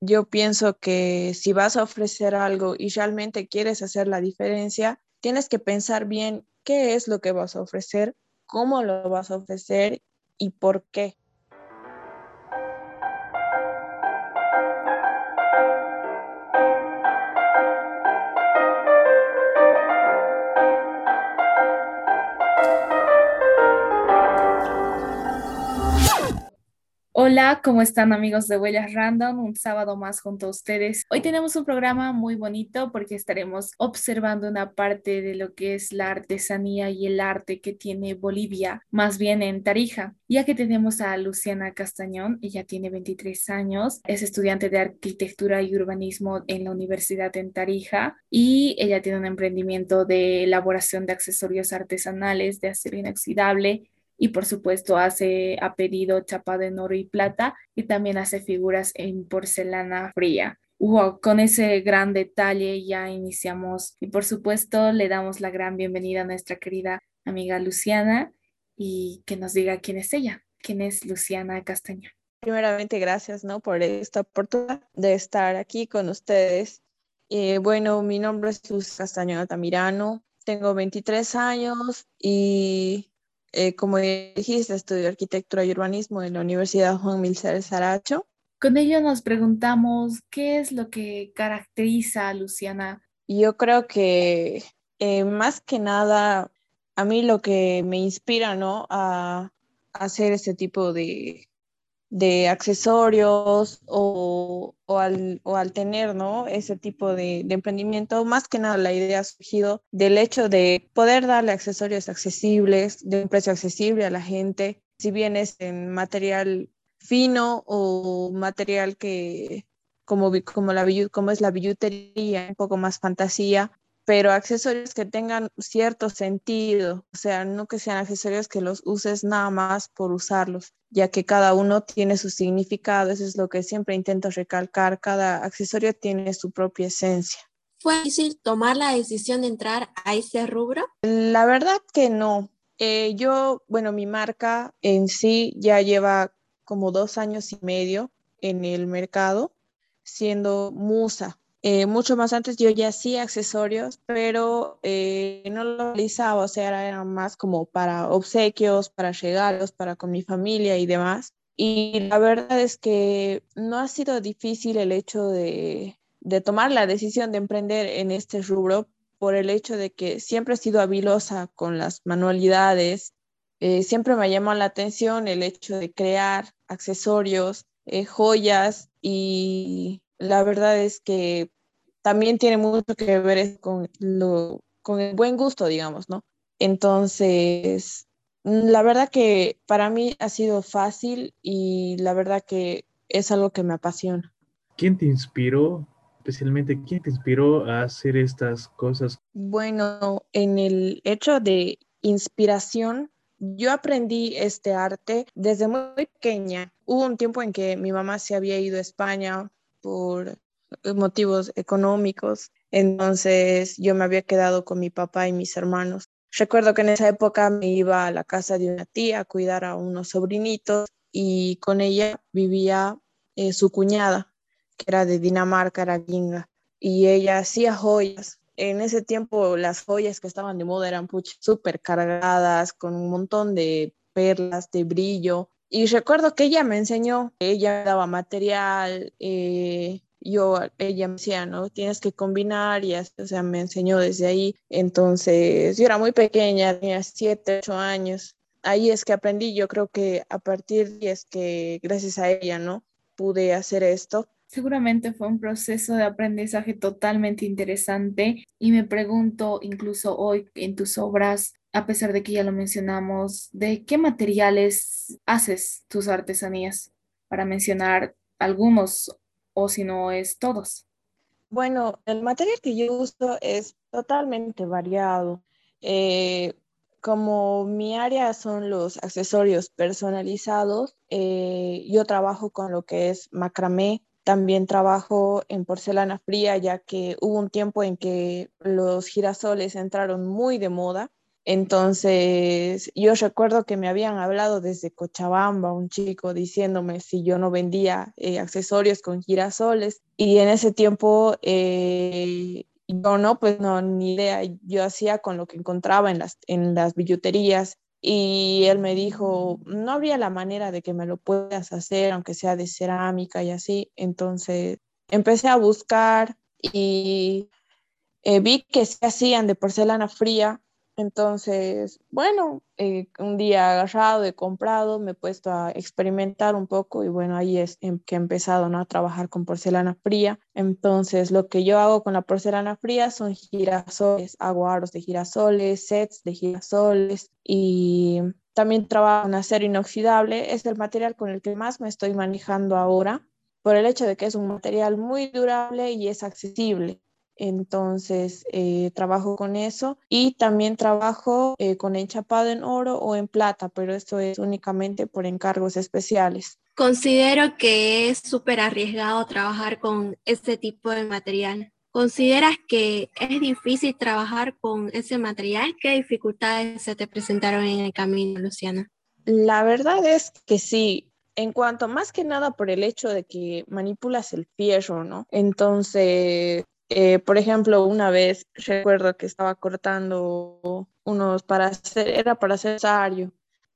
yo pienso que si vas a ofrecer algo y realmente quieres hacer la diferencia, tienes que pensar bien qué es lo que vas a ofrecer, cómo lo vas a ofrecer y por qué. Hola, ¿cómo están amigos de Huellas Random? Un sábado más junto a ustedes. Hoy tenemos un programa muy bonito porque estaremos observando una parte de lo que es la artesanía y el arte que tiene Bolivia, más bien en Tarija, ya que tenemos a Luciana Castañón, ella tiene 23 años, es estudiante de arquitectura y urbanismo en la Universidad en Tarija y ella tiene un emprendimiento de elaboración de accesorios artesanales de acero inoxidable y por supuesto hace a pedido chapado en oro y plata y también hace figuras en porcelana fría. Wow, con ese gran detalle ya iniciamos y por supuesto le damos la gran bienvenida a nuestra querida amiga Luciana y que nos diga quién es ella, quién es Luciana Castañón. Primeramente, gracias ¿no? por esta oportunidad de estar aquí con ustedes. Eh, bueno, mi nombre es Luz Castañón Altamirano, tengo 23 años y eh, como dijiste, estudio arquitectura y urbanismo en la Universidad Juan Milcer Saracho. Con ello nos preguntamos qué es lo que caracteriza a Luciana. Yo creo que eh, más que nada, a mí lo que me inspira, ¿no? A, a hacer este tipo de, de accesorios o, o, al, o, al, tener ¿no? ese tipo de, de, emprendimiento, más que nada la idea ha surgido del hecho de poder darle accesorios accesibles, de un precio accesible a la gente, si bien es en material fino o material que como, como, la, como es la billutería, un poco más fantasía, pero accesorios que tengan cierto sentido, o sea, no que sean accesorios que los uses nada más por usarlos, ya que cada uno tiene su significado, eso es lo que siempre intento recalcar, cada accesorio tiene su propia esencia. ¿Fue difícil tomar la decisión de entrar a ese rubro? La verdad que no. Eh, yo, bueno, mi marca en sí ya lleva como dos años y medio en el mercado siendo Musa. Eh, mucho más antes yo ya hacía accesorios, pero eh, no lo realizaba, o sea, era más como para obsequios, para regalos, para con mi familia y demás. Y la verdad es que no ha sido difícil el hecho de, de tomar la decisión de emprender en este rubro por el hecho de que siempre he sido habilosa con las manualidades, eh, siempre me llamado la atención el hecho de crear accesorios, joyas y la verdad es que también tiene mucho que ver con, lo, con el buen gusto, digamos, ¿no? Entonces, la verdad que para mí ha sido fácil y la verdad que es algo que me apasiona. ¿Quién te inspiró, especialmente quién te inspiró a hacer estas cosas? Bueno, en el hecho de inspiración, yo aprendí este arte desde muy pequeña. Hubo un tiempo en que mi mamá se había ido a España por motivos económicos, entonces yo me había quedado con mi papá y mis hermanos. Recuerdo que en esa época me iba a la casa de una tía a cuidar a unos sobrinitos y con ella vivía eh, su cuñada, que era de Dinamarca, era gringa, y ella hacía joyas. En ese tiempo las joyas que estaban de moda eran súper cargadas, con un montón de perlas, de brillo, y recuerdo que ella me enseñó, ella daba material, eh, yo, ella me decía, ¿no? Tienes que combinar y, o sea, me enseñó desde ahí. Entonces, yo era muy pequeña, tenía siete, ocho años. Ahí es que aprendí, yo creo que a partir de es que gracias a ella, ¿no? Pude hacer esto. Seguramente fue un proceso de aprendizaje totalmente interesante y me pregunto incluso hoy en tus obras, a pesar de que ya lo mencionamos, ¿de qué materiales haces tus artesanías? Para mencionar algunos o si no es todos. Bueno, el material que yo uso es totalmente variado. Eh, como mi área son los accesorios personalizados, eh, yo trabajo con lo que es macramé, también trabajo en porcelana fría, ya que hubo un tiempo en que los girasoles entraron muy de moda Entonces, yo recuerdo que me habían hablado desde Cochabamba, un chico diciéndome si yo no vendía eh, accesorios con girasoles. Y en ese tiempo, eh, yo no, pues no, ni idea. Yo hacía con lo que encontraba en las, en las billuterías. Y él me dijo, no habría la manera de que me lo puedas hacer, aunque sea de cerámica y así. Entonces, empecé a buscar y eh, vi que se hacían de porcelana fría entonces, bueno, eh, un día agarrado, he comprado, me he puesto a experimentar un poco y bueno, ahí es que he empezado ¿no? a trabajar con porcelana fría. Entonces, lo que yo hago con la porcelana fría son girasoles, hago aros de girasoles, sets de girasoles y también trabajo en acero inoxidable. Es el material con el que más me estoy manejando ahora por el hecho de que es un material muy durable y es accesible entonces eh, trabajo con eso y también trabajo eh, con enchapado en oro o en plata, pero esto es únicamente por encargos especiales. Considero que es súper arriesgado trabajar con este tipo de material. ¿Consideras que es difícil trabajar con ese material? ¿Qué dificultades se te presentaron en el camino, Luciana? La verdad es que sí, en cuanto más que nada por el hecho de que manipulas el fierro, ¿no? Entonces, eh, por ejemplo, una vez recuerdo que estaba cortando unos para hacer, era para hacer sario,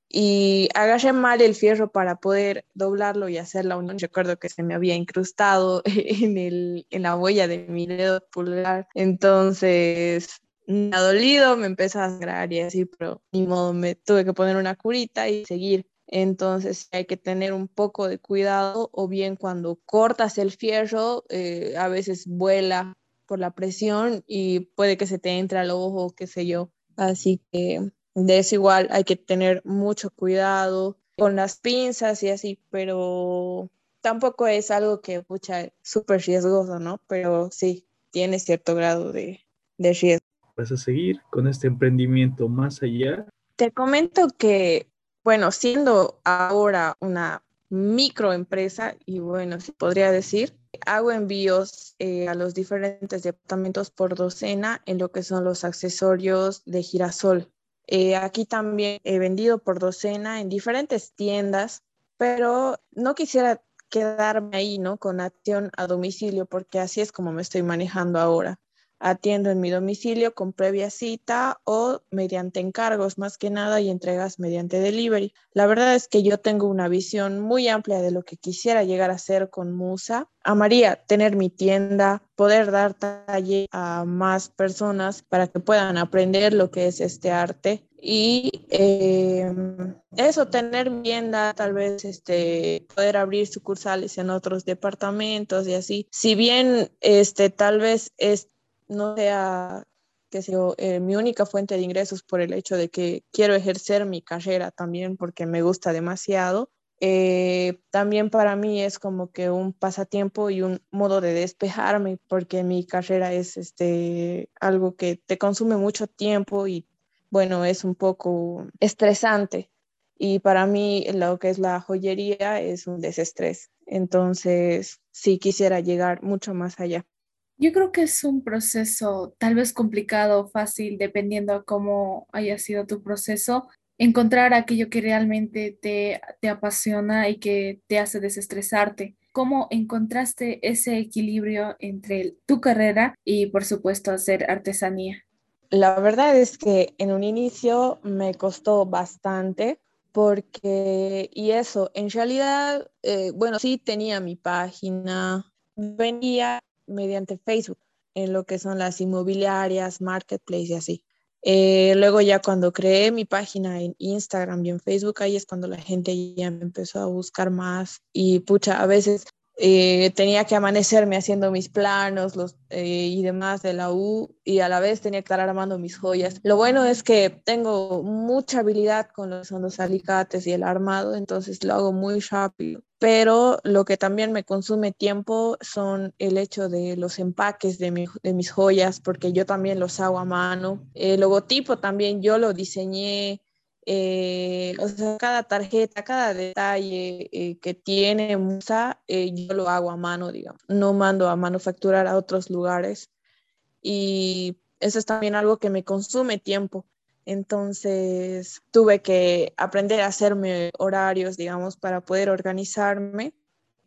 y agarré mal el fierro para poder doblarlo y hacer la unión. Recuerdo que se me había incrustado en, el, en la huella de mi dedo pulgar. Entonces, me ha dolido, me empezó a sangrar y así, pero ni modo, me tuve que poner una curita y seguir. Entonces hay que tener un poco de cuidado o bien cuando cortas el fierro, eh, a veces vuela por la presión y puede que se te entre al ojo, qué sé yo. Así que de eso igual hay que tener mucho cuidado con las pinzas y así, pero tampoco es algo que, pucha, súper riesgoso, ¿no? Pero sí, tiene cierto grado de, de riesgo. ¿Vas a seguir con este emprendimiento más allá? Te comento que, bueno, siendo ahora una microempresa, y bueno, se podría decir, hago envíos eh, a los diferentes departamentos por docena en lo que son los accesorios de girasol. Eh, aquí también he vendido por docena en diferentes tiendas, pero no quisiera quedarme ahí, ¿no? Con acción a domicilio, porque así es como me estoy manejando ahora atiendo en mi domicilio con previa cita o mediante encargos más que nada y entregas mediante delivery. La verdad es que yo tengo una visión muy amplia de lo que quisiera llegar a ser con Musa. Amaría tener mi tienda, poder dar talle a más personas para que puedan aprender lo que es este arte y eh, eso, tener tienda, tal vez este, poder abrir sucursales en otros departamentos y así. Si bien este, tal vez es no sea que sea eh, mi única fuente de ingresos por el hecho de que quiero ejercer mi carrera también porque me gusta demasiado. Eh, también para mí es como que un pasatiempo y un modo de despejarme porque mi carrera es este, algo que te consume mucho tiempo y bueno, es un poco estresante. Y para mí lo que es la joyería es un desestrés. Entonces, sí quisiera llegar mucho más allá. Yo creo que es un proceso tal vez complicado fácil, dependiendo a cómo haya sido tu proceso, encontrar aquello que realmente te, te apasiona y que te hace desestresarte. ¿Cómo encontraste ese equilibrio entre tu carrera y, por supuesto, hacer artesanía? La verdad es que en un inicio me costó bastante porque, y eso, en realidad, eh, bueno, sí tenía mi página, venía mediante Facebook, en lo que son las inmobiliarias, marketplace y así. Eh, luego ya cuando creé mi página en Instagram y en Facebook, ahí es cuando la gente ya me empezó a buscar más y pucha, a veces eh, tenía que amanecerme haciendo mis planos eh, y demás de la U y a la vez tenía que estar armando mis joyas. Lo bueno es que tengo mucha habilidad con los, los alicates y el armado, entonces lo hago muy rápido. Pero lo que también me consume tiempo son el hecho de los empaques de, de mis joyas, porque yo también los hago a mano. El logotipo también yo lo diseñé eh, o sea, cada tarjeta, cada detalle eh, que tiene Musa, eh, yo lo hago a mano, digamos. No mando a manufacturar a otros lugares. Y eso es también algo que me consume tiempo. Entonces tuve que aprender a hacerme horarios, digamos, para poder organizarme.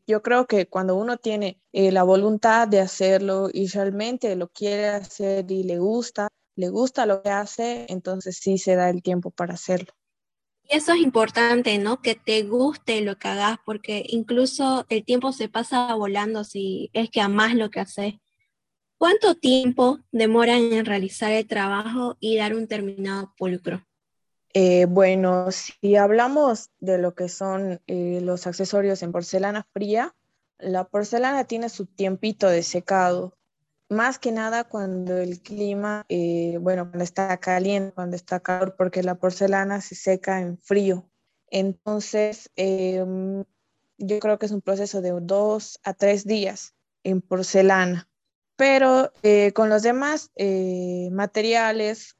Yo creo que cuando uno tiene la voluntad de hacerlo y realmente lo quiere hacer y le gusta, le gusta lo que hace, entonces sí se da el tiempo para hacerlo. Y eso es importante, ¿no? Que te guste lo que hagas, porque incluso el tiempo se pasa volando si es que amas lo que haces. ¿Cuánto tiempo demoran en realizar el trabajo y dar un terminado pulcro? Eh, bueno, si hablamos de lo que son eh, los accesorios en porcelana fría, la porcelana tiene su tiempito de secado, más que nada cuando el clima, eh, bueno, cuando está caliente, cuando está calor, porque la porcelana se seca en frío. Entonces, em, yo creo que es un proceso de dos a tres días en porcelana pero eh, con los demás eh, materiales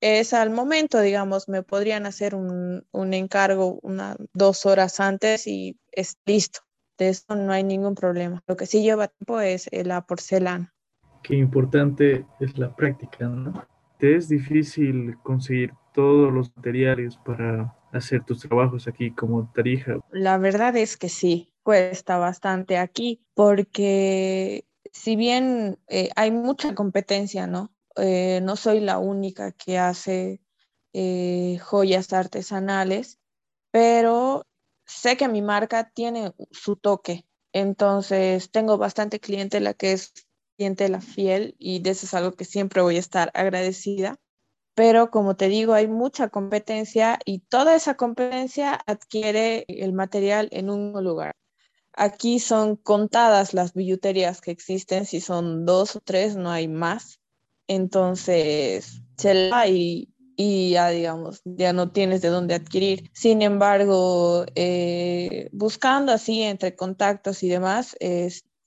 es al momento, digamos, me podrían hacer un, encargo unas dos horas antes y es listo. De eso no hay ningún problema. Lo que sí lleva tiempo es eh, la porcelana. Qué importante es la práctica, ¿no? ¿Te es difícil conseguir todos los materiales para hacer tus trabajos aquí como Tarija? La verdad es que sí, cuesta bastante aquí porque si bien eh, hay mucha competencia, ¿no? Eh, no soy la única que hace eh, joyas artesanales, pero sé que mi marca tiene su toque. Entonces, tengo bastante cliente la que es la fiel y de eso es algo que siempre voy a estar agradecida. Pero como te digo, hay mucha competencia y toda esa competencia adquiere el material en un lugar. Aquí son contadas las billuterías que existen, si son dos o tres, no hay más. Entonces, se la y, y ya, digamos, ya no tienes de dónde adquirir. Sin embargo, eh, buscando así entre contactos y demás,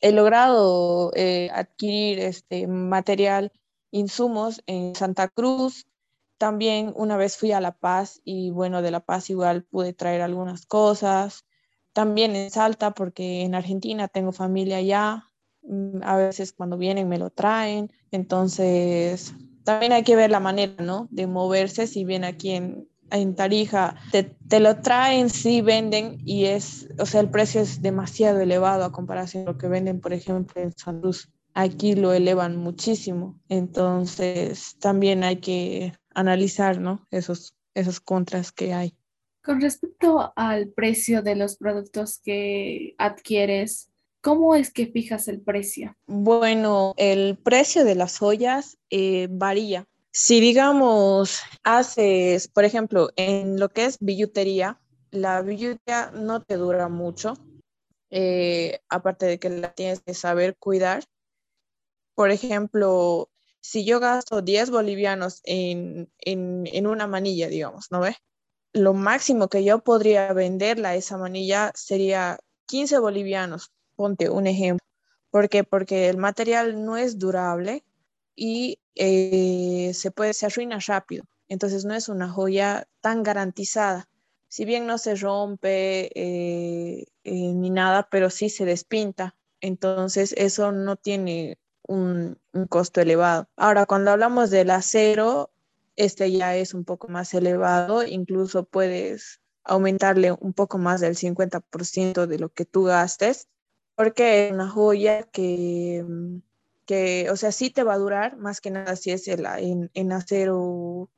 he logrado eh, adquirir este material, insumos en Santa Cruz. También una vez fui a La Paz y bueno, de La Paz igual pude traer algunas cosas también en Salta, porque en Argentina tengo familia allá, mm, a veces cuando vienen me lo traen, entonces también hay que ver la manera, ¿no? De moverse, si bien aquí en, en Tarija te, te, lo traen, sí venden y es, o sea, el precio es demasiado elevado a comparación con lo que venden, por ejemplo, en San Luis. Aquí lo elevan muchísimo, entonces también hay que analizar, ¿no? Esos, esos contras que hay. Con respecto al precio de los productos que adquieres, ¿cómo es que fijas el precio? Bueno, el precio de las joyas eh, varía. Si digamos, haces, por ejemplo, en lo que es billutería, la billutería no te dura mucho, eh, aparte de que la tienes que saber cuidar. Por ejemplo, si yo gasto 10 bolivianos en, en, en una manilla, digamos, ¿no ve? lo máximo que yo podría venderla esa manilla sería 15 bolivianos, ponte un ejemplo. ¿Por qué? Porque el material no es durable y eh, se puede, se arruina rápido. Entonces no es una joya tan garantizada. Si bien no se rompe eh, eh, ni nada, pero sí se despinta. Entonces eso no tiene un, un costo elevado. Ahora, cuando hablamos del acero, este ya es un poco más elevado, incluso puedes aumentarle un poco más del 50% de lo que tú gastes, porque es una joya que, mm, que, o sea, sí te va a durar, más que nada si es en, en acero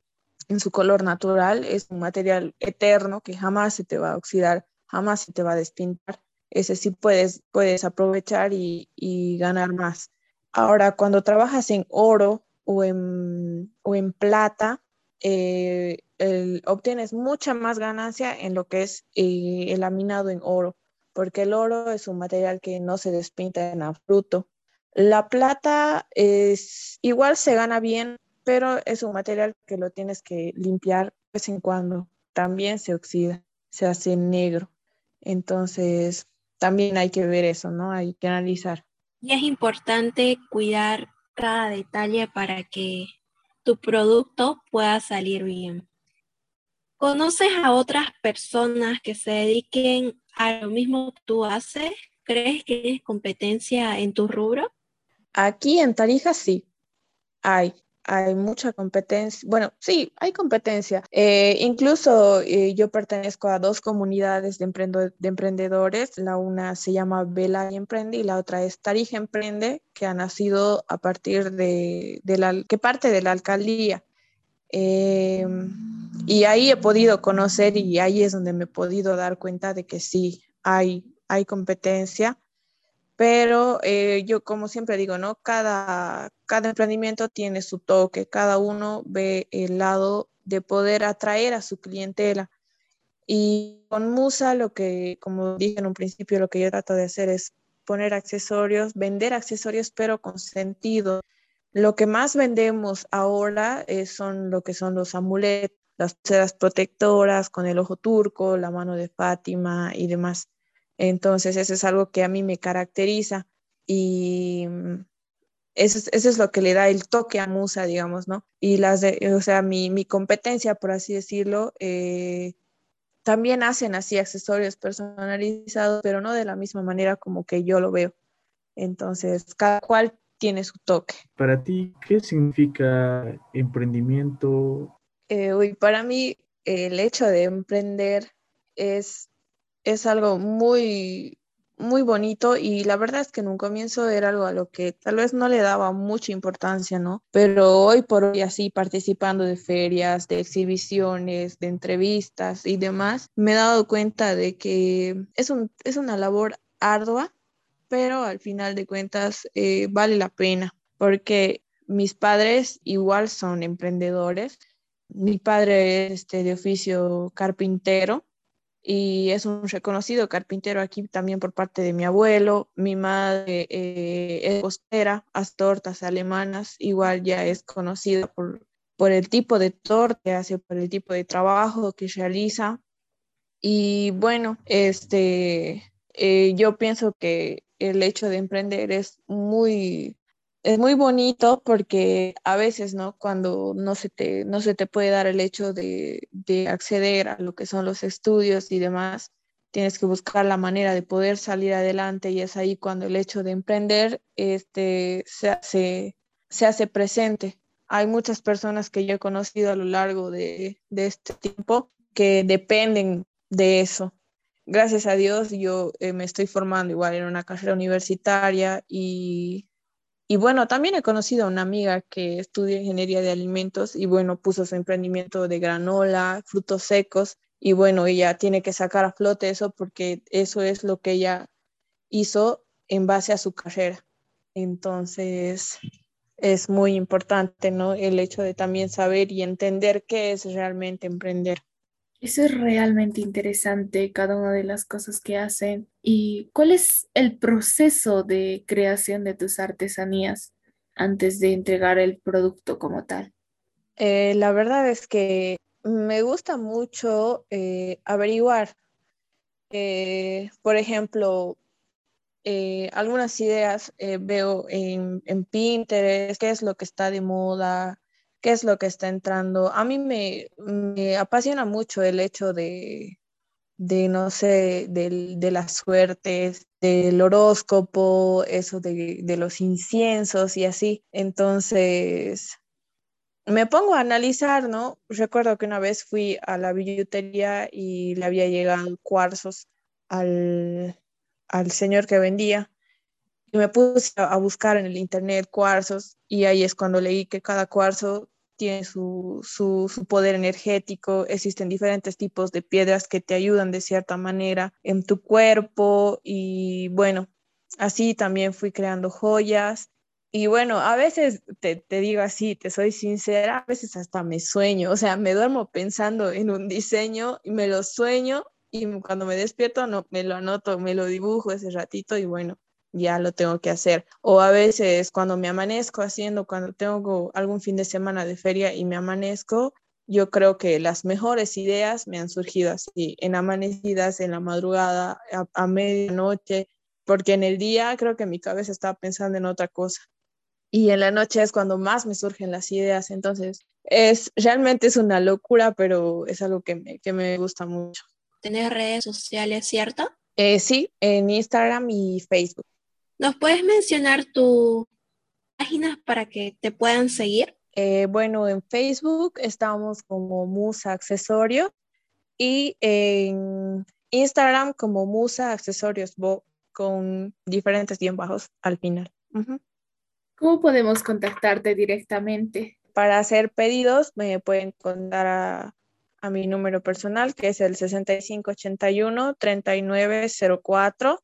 en su color natural, es un material eterno que jamás se te va a oxidar, jamás se te va a despintar. Ese sí puedes, puedes aprovechar y, y ganar más. Ahora, cuando trabajas en oro, o en, o en plata, eh, obtienes mucha más ganancia en lo que es eh, el laminado en oro, porque el oro es un material que no se despinta en absoluto. La plata es igual se gana bien, pero es un material que lo tienes que limpiar de vez en cuando. También se oxida, se hace negro. Entonces, también hay que ver eso, ¿no? Hay que analizar. Y es importante cuidar cada detalle para que tu producto pueda salir bien. ¿Conoces a otras personas que se dediquen a lo mismo que tú haces? ¿Crees que tienes competencia en tu rubro? Aquí en Tarija sí, hay. hay mucha competencia. Bueno, sí, hay competencia. Eh, incluso eh, yo pertenezco a dos comunidades de, de, emprendedores. La una se llama Vela y Emprende y la otra es Tarija Emprende, que ha nacido a partir de, de la, que parte de la alcaldía. Em, y ahí he podido conocer y ahí es donde me he podido dar cuenta de que sí, hay, hay competencia pero eh, yo como siempre digo, ¿no? Cada, cada emprendimiento tiene su toque, cada uno ve el lado de poder atraer a su clientela. Y con Musa lo que, como dije en un principio, lo que yo trato de hacer es poner accesorios, vender accesorios, pero con sentido. Lo que más vendemos ahora eh, son lo que son los amuletos, las sedas protectoras con el ojo turco, la mano de Fátima y demás. Entonces, eso es algo que a mí me caracteriza y mm, eso es, lo que le da el toque a Musa, digamos, ¿no? Y las de, o sea, mi, competencia, por así decirlo, eh, también hacen así accesorios personalizados, pero no de la misma manera como que yo lo veo. Entonces, cada cual tiene su toque. Para ti, ¿qué significa emprendimiento? Eh, uy, para mí, el hecho de emprender es es algo muy, muy bonito y la verdad es que en un comienzo era algo a lo que tal vez no le daba mucha importancia, ¿no? Pero hoy por hoy así participando de ferias, de exhibiciones, de entrevistas y demás, me he dado cuenta de que es, un, es una labor ardua, pero al final de cuentas eh, vale la pena porque mis padres igual son emprendedores. Mi padre es este, de oficio carpintero y es un reconocido carpintero aquí también por parte de mi abuelo. Mi madre eh, es costera, hace tortas alemanas, igual ya es conocida por, por el tipo de torta que hace, por el tipo de trabajo que realiza. Y bueno, este, eh, yo pienso que el hecho de emprender es muy es muy bonito porque a veces, ¿no? Cuando no se te, no se te puede dar el hecho de, acceder a lo que son los estudios y demás, tienes que buscar la manera de poder salir adelante y es ahí cuando el hecho de emprender este, se, hace, se hace presente. Hay muchas personas que yo he conocido a lo largo de, este tiempo que dependen de eso. Gracias a Dios yo eh, me estoy formando igual en una carrera universitaria y y bueno, también he conocido a una amiga que estudia ingeniería de alimentos y bueno, puso su emprendimiento de granola, frutos secos y bueno, ella tiene que sacar a flote eso porque eso es lo que ella hizo en base a su carrera. Entonces, es muy importante, ¿no? El hecho de también saber y entender qué es realmente emprender. Eso es realmente interesante, cada una de las cosas que hacen. ¿Y cuál es el proceso de creación de tus artesanías antes de entregar el producto como tal? Eh, la verdad es que me gusta mucho eh, averiguar, eh, por ejemplo, algunas ideas veo en, en Pinterest, qué es lo que está de moda, qué es lo que está entrando. A mí me, apasiona mucho el hecho de, de no sé, de las suertes, del horóscopo, eso de, de los inciensos y así. Entonces, me pongo a analizar, ¿no? Recuerdo que una vez fui a la billutería y le había llegado cuarzos al, al señor que vendía y me puse a buscar en el internet cuarzos y ahí es cuando leí que cada cuarzo tiene su, su, poder energético, existen diferentes tipos de piedras que te ayudan de cierta manera en tu cuerpo y bueno, así también fui creando joyas. Y bueno, a veces te, te, digo así, te soy sincera, a veces hasta me sueño, o sea, me duermo pensando en un diseño y me lo sueño y cuando me despierto no, me lo anoto, me lo dibujo ese ratito y bueno, ya lo tengo que hacer. O a veces cuando me amanezco haciendo, cuando tengo algún fin de semana de feria y me amanezco, yo creo que las mejores ideas me han surgido así, en amanecidas, en la madrugada, a, medianoche, porque en el día creo que mi cabeza estaba pensando en otra cosa. Y en la noche es cuando más me surgen las ideas. Entonces, es realmente es una locura, pero es algo que me, que me gusta mucho. ¿Tener redes sociales, cierto? Eh, sí, en Instagram y Facebook. ¿Nos puedes mencionar tus páginas para que te puedan seguir? Eh, bueno, en Facebook estamos como Musa Accesorios y en Instagram como Musa Accesorios con diferentes bien bajos al final. ¿Cómo podemos contactarte directamente? Para hacer pedidos me pueden contar a, a mi número personal que es el 6581-3904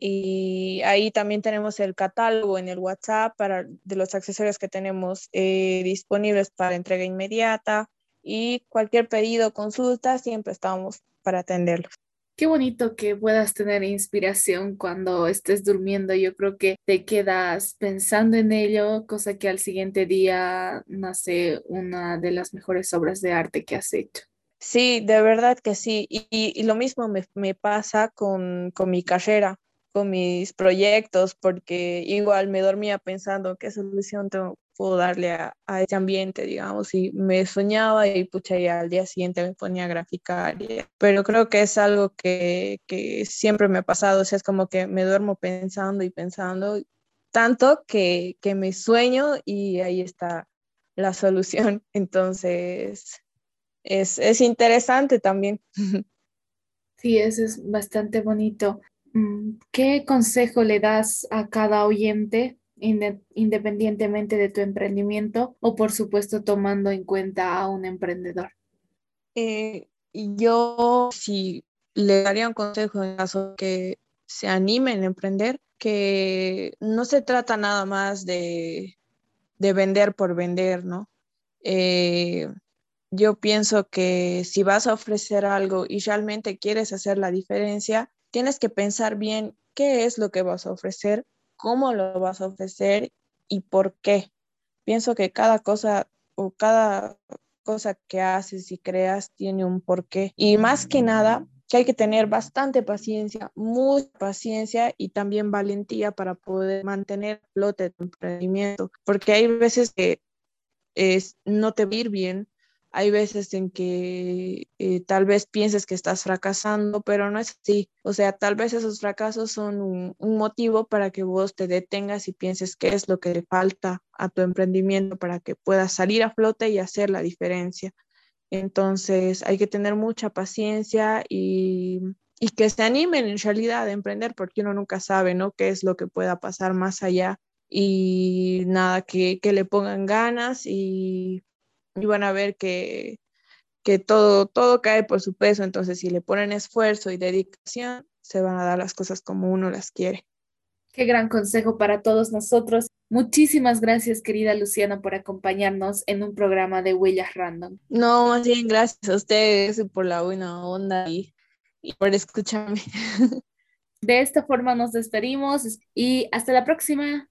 y ahí también tenemos el catálogo en el WhatsApp para, de los accesorios que tenemos eh, disponibles para entrega inmediata y cualquier pedido, consulta, siempre estamos para atenderlos. Qué bonito que puedas tener inspiración cuando estés durmiendo. Yo creo que te quedas pensando en ello, cosa que al siguiente día nace una de las mejores obras de arte que has hecho. Sí, de verdad que sí. Y, y, lo mismo me, me pasa con, con mi carrera con mis proyectos, porque igual me dormía pensando qué solución tengo, puedo darle a, a, ese ambiente, digamos, y me soñaba y pucha, y al día siguiente me ponía a graficar. pero creo que es algo que, que siempre me ha pasado, o sea, es como que me duermo pensando y pensando, tanto que, que me sueño y ahí está la solución. Entonces, es, es interesante también. Sí, eso es bastante bonito. Mm, ¿Qué consejo le das a cada oyente independientemente de tu emprendimiento o por supuesto tomando en cuenta a un emprendedor? Eh, yo sí le daría un consejo en caso que se animen a emprender, que no se trata nada más de, de vender por vender, ¿no? Eh, yo pienso que si vas a ofrecer algo y realmente quieres hacer la diferencia, tienes que pensar bien qué es lo que vas a ofrecer, cómo lo vas a ofrecer y por qué. Pienso que cada cosa o cada cosa que haces y creas tiene un porqué. Y más que nada, que hay que tener bastante paciencia, mucha paciencia y también valentía para poder mantener el flote tu emprendimiento, porque hay veces que es, no te va a ir bien, hay veces en que eh, tal vez pienses que estás fracasando, pero no es así. O sea, tal vez esos fracasos son un, motivo para que vos te detengas y pienses qué es lo que le falta a tu emprendimiento para que puedas salir a flote y hacer la diferencia. Entonces, hay que tener mucha paciencia y, y que se animen en realidad a emprender porque uno nunca sabe, ¿no? Qué es lo que pueda pasar más allá y nada, que, que le pongan ganas y y van a ver que, que todo, todo cae por su peso, entonces si le ponen esfuerzo y dedicación, se van a dar las cosas como uno las quiere. Qué gran consejo para todos nosotros. Muchísimas gracias, querida Luciana, por acompañarnos en un programa de Huellas Random. No, más bien gracias a ustedes por la buena onda y, y por escucharme. De esta forma nos despedimos y hasta la próxima.